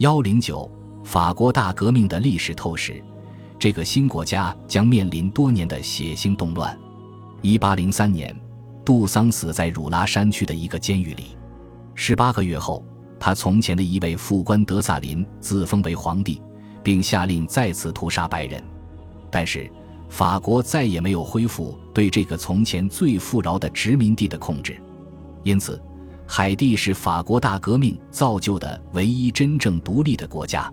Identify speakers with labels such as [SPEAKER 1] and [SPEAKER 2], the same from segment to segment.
[SPEAKER 1] 幺零九，法国大革命的历史透视。这个新国家将面临多年的血腥动乱。一八零三年，杜桑死在汝拉山区的一个监狱里。十八个月后，他从前的一位副官德萨林自封为皇帝，并下令再次屠杀白人。但是，法国再也没有恢复对这个从前最富饶的殖民地的控制。因此，海地是法国大革命造就的唯一真正独立的国家。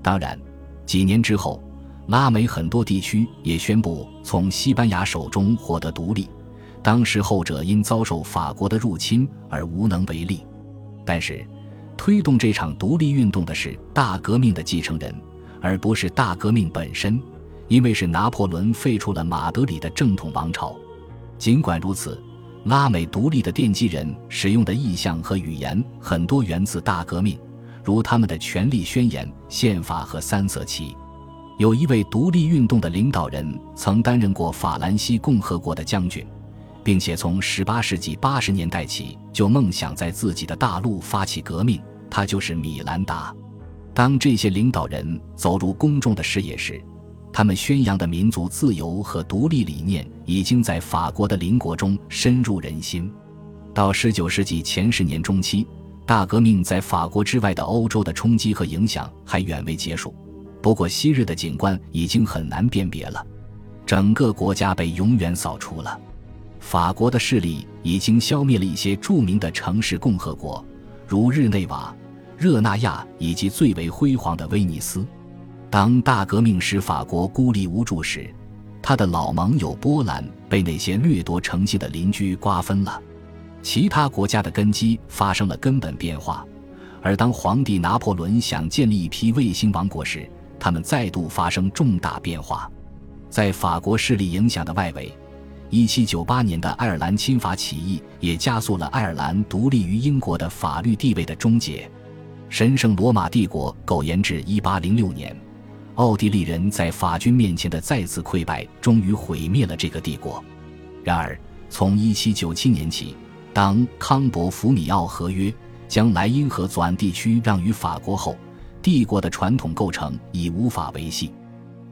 [SPEAKER 1] 当然，几年之后。拉美很多地区也宣布从西班牙手中获得独立，当时后者因遭受法国的入侵而无能为力。但是，推动这场独立运动的是大革命的继承人，而不是大革命本身，因为是拿破仑废除了马德里的正统王朝。尽管如此，拉美独立的奠基人使用的意象和语言很多源自大革命，如他们的权利宣言、宪法和三色旗。有一位独立运动的领导人曾担任过法兰西共和国的将军，并且从18世纪80年代起就梦想在自己的大陆发起革命。他就是米兰达。当这些领导人走入公众的视野时，他们宣扬的民族自由和独立理念已经在法国的邻国中深入人心。到19世纪前十年中期，大革命在法国之外的欧洲的冲击和影响还远未结束。不过，昔日的景观已经很难辨别了，整个国家被永远扫除了。法国的势力已经消灭了一些著名的城市共和国，如日内瓦、热那亚以及最为辉煌的威尼斯。当大革命使法国孤立无助时，他的老盟友波兰被那些掠夺成性的邻居瓜分了。其他国家的根基发生了根本变化，而当皇帝拿破仑想建立一批卫星王国时，他们再度发生重大变化，在法国势力影响的外围，1798年的爱尔兰侵华起义也加速了爱尔兰独立于英国的法律地位的终结。神圣罗马帝国苟延至1806年，奥地利人在法军面前的再次溃败，终于毁灭了这个帝国。然而，从1797年起，当康伯福米奥合约将莱茵河左岸地区让与法国后，帝国的传统构成已无法维系，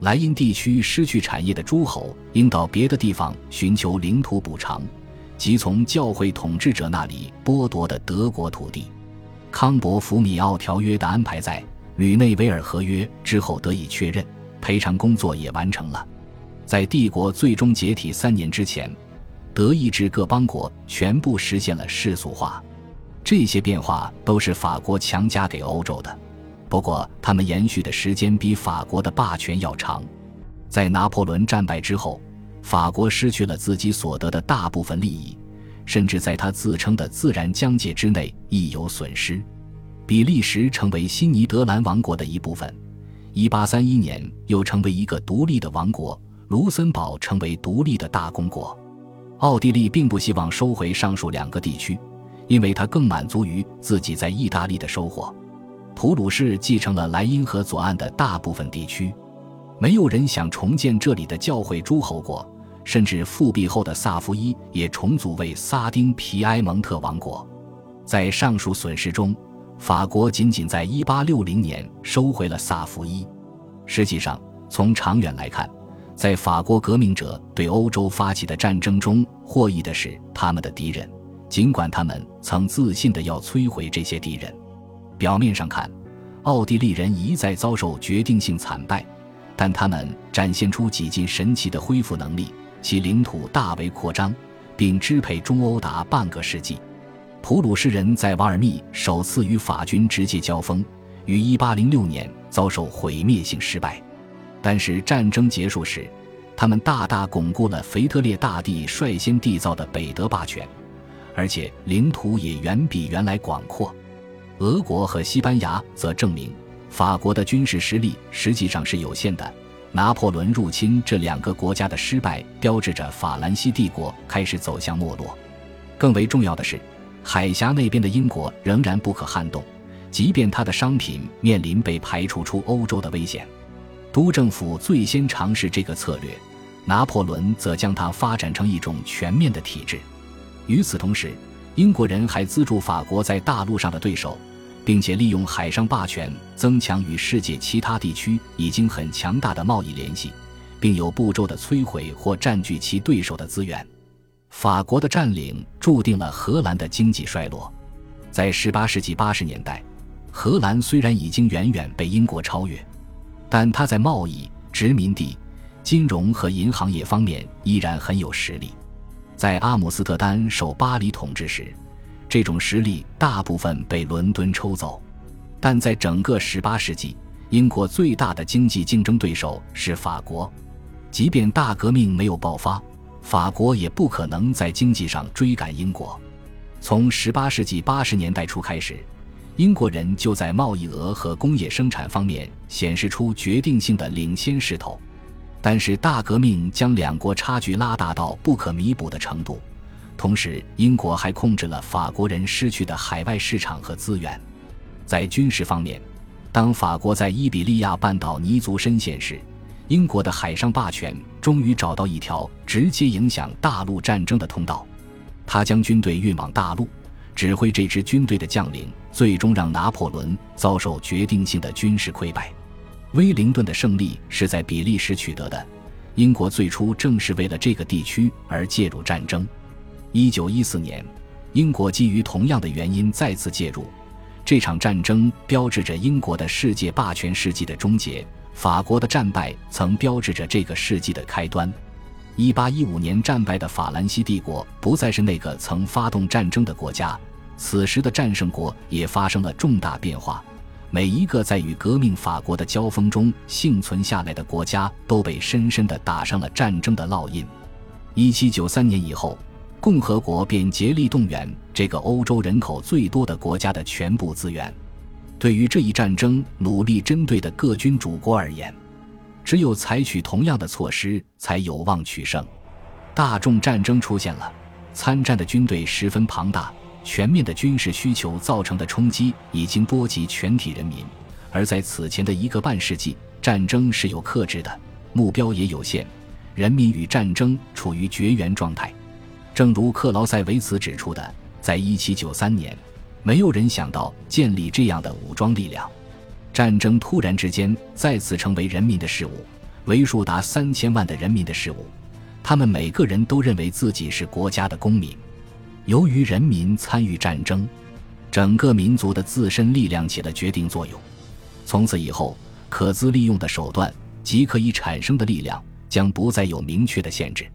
[SPEAKER 1] 莱茵地区失去产业的诸侯应到别的地方寻求领土补偿，即从教会统治者那里剥夺的德国土地。康伯福米奥条约的安排在吕内维尔合约之后得以确认，赔偿工作也完成了。在帝国最终解体三年之前，德意志各邦国全部实现了世俗化。这些变化都是法国强加给欧洲的。不过，他们延续的时间比法国的霸权要长。在拿破仑战败之后，法国失去了自己所得的大部分利益，甚至在他自称的自然疆界之内亦有损失。比利时成为新尼德兰王国的一部分，1831年又成为一个独立的王国。卢森堡成为独立的大公国。奥地利并不希望收回上述两个地区，因为他更满足于自己在意大利的收获。普鲁士继承了莱茵河左岸的大部分地区，没有人想重建这里的教会诸侯国，甚至复辟后的萨伏伊也重组为萨丁皮埃蒙特王国。在上述损失中，法国仅仅在1860年收回了萨伏伊。实际上，从长远来看，在法国革命者对欧洲发起的战争中获益的是他们的敌人，尽管他们曾自信地要摧毁这些敌人。表面上看，奥地利人一再遭受决定性惨败，但他们展现出几近神奇的恢复能力，其领土大为扩张，并支配中欧达半个世纪。普鲁士人在瓦尔密首次与法军直接交锋，于1806年遭受毁灭性失败。但是战争结束时，他们大大巩固了腓特烈大帝率先缔造的北德霸权，而且领土也远比原来广阔。俄国和西班牙则证明，法国的军事实力实际上是有限的。拿破仑入侵这两个国家的失败，标志着法兰西帝国开始走向没落。更为重要的是，海峡那边的英国仍然不可撼动，即便他的商品面临被排除出欧洲的危险。督政府最先尝试这个策略，拿破仑则将它发展成一种全面的体制。与此同时，英国人还资助法国在大陆上的对手。并且利用海上霸权增强与世界其他地区已经很强大的贸易联系，并有步骤的摧毁或占据其对手的资源。法国的占领注定了荷兰的经济衰落。在18世纪80年代，荷兰虽然已经远远被英国超越，但它在贸易、殖民地、金融和银行业方面依然很有实力。在阿姆斯特丹受巴黎统治时，这种实力大部分被伦敦抽走。但在整个18世纪，英国最大的经济竞争对手是法国。即便大革命没有爆发，法国也不可能在经济上追赶英国。从18世纪80年代初开始，英国人就在贸易额和工业生产方面显示出决定性的领先势头。但是大革命将两国差距拉大到不可弥补的程度，同时英国还控制了法国人失去的海外市场和资源。在军事方面，当法国在伊比利亚半岛泥足深陷时，英国的海上霸权终于找到一条直接影响大陆战争的通道。他将军队运往大陆，指挥这支军队的将领最终让拿破仑遭受决定性的军事溃败。威灵顿的胜利是在比利时取得的。英国最初正是为了这个地区而介入战争。一九一四年，英国基于同样的原因再次介入。这场战争标志着英国的世界霸权世纪的终结。法国的战败曾标志着这个世纪的开端。一八一五年战败的法兰西帝国不再是那个曾发动战争的国家。此时的战胜国也发生了重大变化。每一个在与革命法国的交锋中幸存下来的国家，都被深深地打上了战争的烙印。一七九三年以后，共和国便竭力动员这个欧洲人口最多的国家的全部资源。对于这一战争努力针对的各军主国而言，只有采取同样的措施，才有望取胜。大众战争出现了，参战的军队十分庞大。全面的军事需求造成的冲击已经波及全体人民，而在此前的一个半世纪，战争是有克制的，目标也有限，人民与战争处于绝缘状态。正如克劳塞维茨指出的，在1793年，没有人想到建立这样的武装力量，战争突然之间再次成为人民的事物，为数达三千万的人民的事物，他们每个人都认为自己是国家的公民。由于人民参与战争，整个民族的自身力量起了决定作用。从此以后，可资利用的手段及可以产生的力量将不再有明确的限制。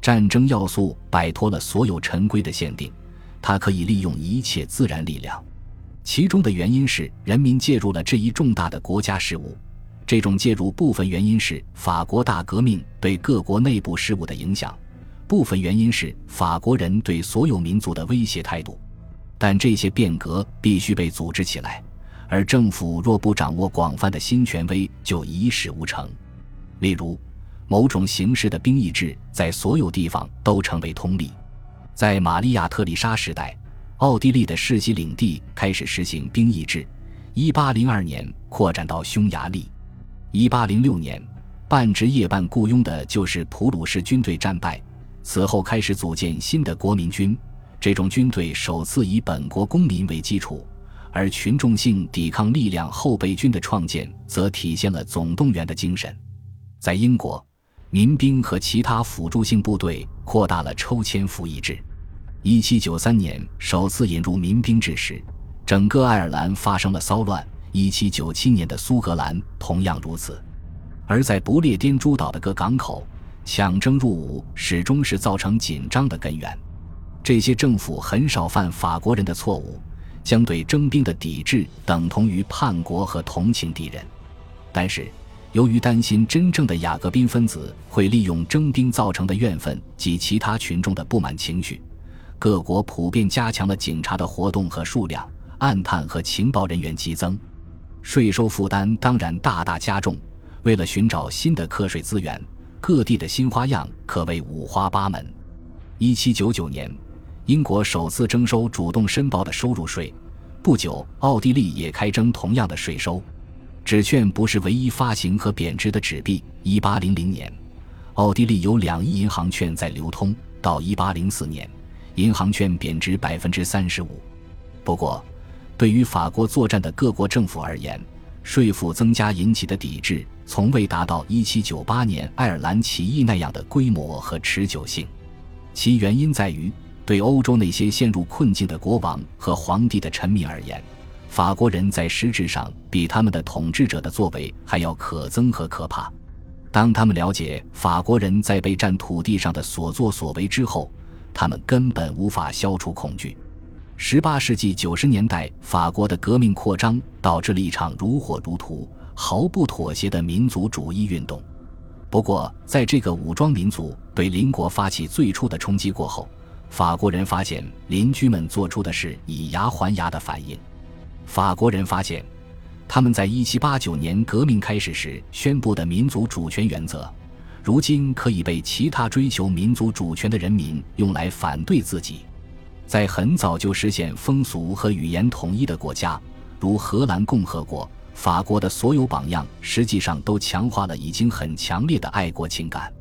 [SPEAKER 1] 战争要素摆脱了所有陈规的限定，它可以利用一切自然力量。其中的原因是人民介入了这一重大的国家事务。这种介入部分原因是法国大革命对各国内部事务的影响。部分原因是法国人对所有民族的威胁态度，但这些变革必须被组织起来，而政府若不掌握广泛的新权威，就一事无成。例如，某种形式的兵役制在所有地方都成为通例。在玛利亚特丽莎时代，奥地利的世袭领地开始实行兵役制。一八零二年扩展到匈牙利。一八零六年，半职业半雇佣的就是普鲁士军队战败。此后开始组建新的国民军，这种军队首次以本国公民为基础，而群众性抵抗力量后备军的创建则体现了总动员的精神。在英国，民兵和其他辅助性部队扩大了抽签服役制。1793年首次引入民兵制时，整个爱尔兰发生了骚乱；1797年的苏格兰同样如此，而在不列颠诸岛的各港口。抢征入伍始终是造成紧张的根源。这些政府很少犯法国人的错误，将对征兵的抵制等同于叛国和同情敌人。但是，由于担心真正的雅各宾分子会利用征兵造成的怨愤及其他群众的不满情绪，各国普遍加强了警察的活动和数量，暗探和情报人员激增，税收负担当然大大加重。为了寻找新的课税资源。各地的新花样可谓五花八门。一七九九年，英国首次征收主动申报的收入税。不久，奥地利也开征同样的税收。纸券不是唯一发行和贬值的纸币。一八零零年，奥地利有两亿银行券在流通。到一八零四年，银行券贬值百分之三十五。不过，对于法国作战的各国政府而言，税负增加引起的抵制从未达到1798年爱尔兰起义那样的规模和持久性。其原因在于，对欧洲那些陷入困境的国王和皇帝的臣民而言，法国人在实质上比他们的统治者的作为还要可憎和可怕。当他们了解法国人在被占土地上的所作所为之后，他们根本无法消除恐惧。十八世纪九十年代，法国的革命扩张导致了一场如火如荼、毫不妥协的民族主义运动。不过，在这个武装民族对邻国发起最初的冲击过后，法国人发现邻居们做出的是以牙还牙的反应。法国人发现。他们在一七八九年革命开始时宣布的民族主权原则，如今可以被其他追求民族主权的人民用来反对自己。在很早就实现风俗和语言统一的国家，如荷兰共和国、法国的所有榜样，实际上都强化了已经很强烈的爱国情感。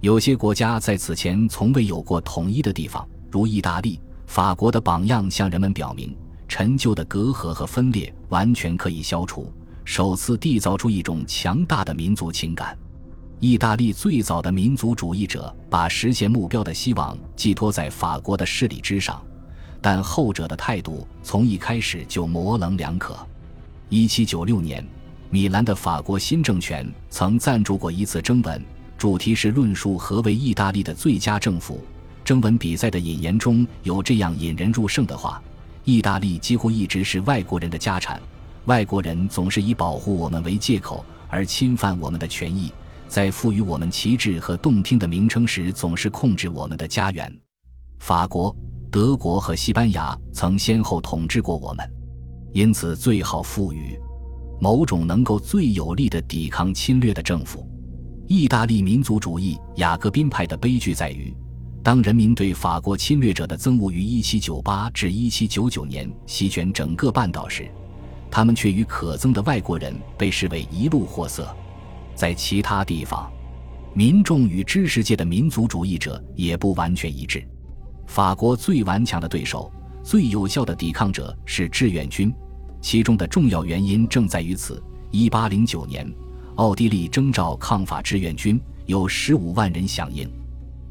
[SPEAKER 1] 有些国家在此前从未有过统一的地方，如意大利，法国的榜样向人们表明。陈旧的隔阂和分裂完全可以消除，首次缔造出一种强大的民族情感。意大利最早的民族主义者把实现目标的希望寄托在法国的势力之上，但后者的态度从一开始就模棱两可。一七九六年，米兰的法国新政权曾赞助过一次征文，主题是论述何为意大利的最佳政府。征文比赛的引言中有这样引人入胜的话。意大利几乎一直是外国人的家产，外国人总是以保护我们为借口而侵犯我们的权益，在赋予我们旗帜和动听的名称时，总是控制我们的家园。法国、德国和西班牙曾先后统治过我们，因此最好赋予某种能够最有力的抵抗侵略的政府。意大利民族主义雅各宾派的悲剧在于。当人民对法国侵略者的憎恶于1798至1799年席卷整个半岛时，他们却与可憎的外国人被视为一路货色。在其他地方，民众与知识界的民族主义者也不完全一致。法国最顽强的对手、最有效的抵抗者是志愿军，其中的重要原因正在于此。1809年，奥地利征召抗法志愿军，有15万人响应。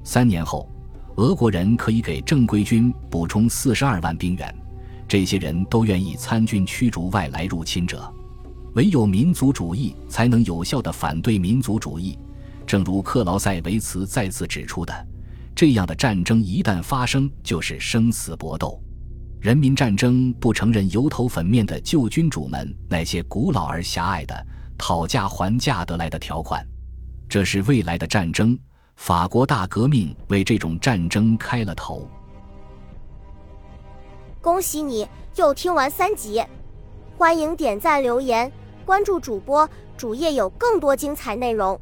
[SPEAKER 1] 三年后。俄国人可以给正规军补充四十二万兵员，这些人都愿意参军驱逐外来入侵者。唯有民族主义才能有效地反对民族主义。正如克劳塞维茨再次指出的，这样的战争一旦发生，就是生死搏斗。人民战争不承认油头粉面的旧君主们那些古老而狭隘的讨价还价得来的条款，这是未来的战争。法国大革命为这种战争开了头。
[SPEAKER 2] 恭喜你又听完三集，欢迎点赞、留言、关注主播，主页有更多精彩内容。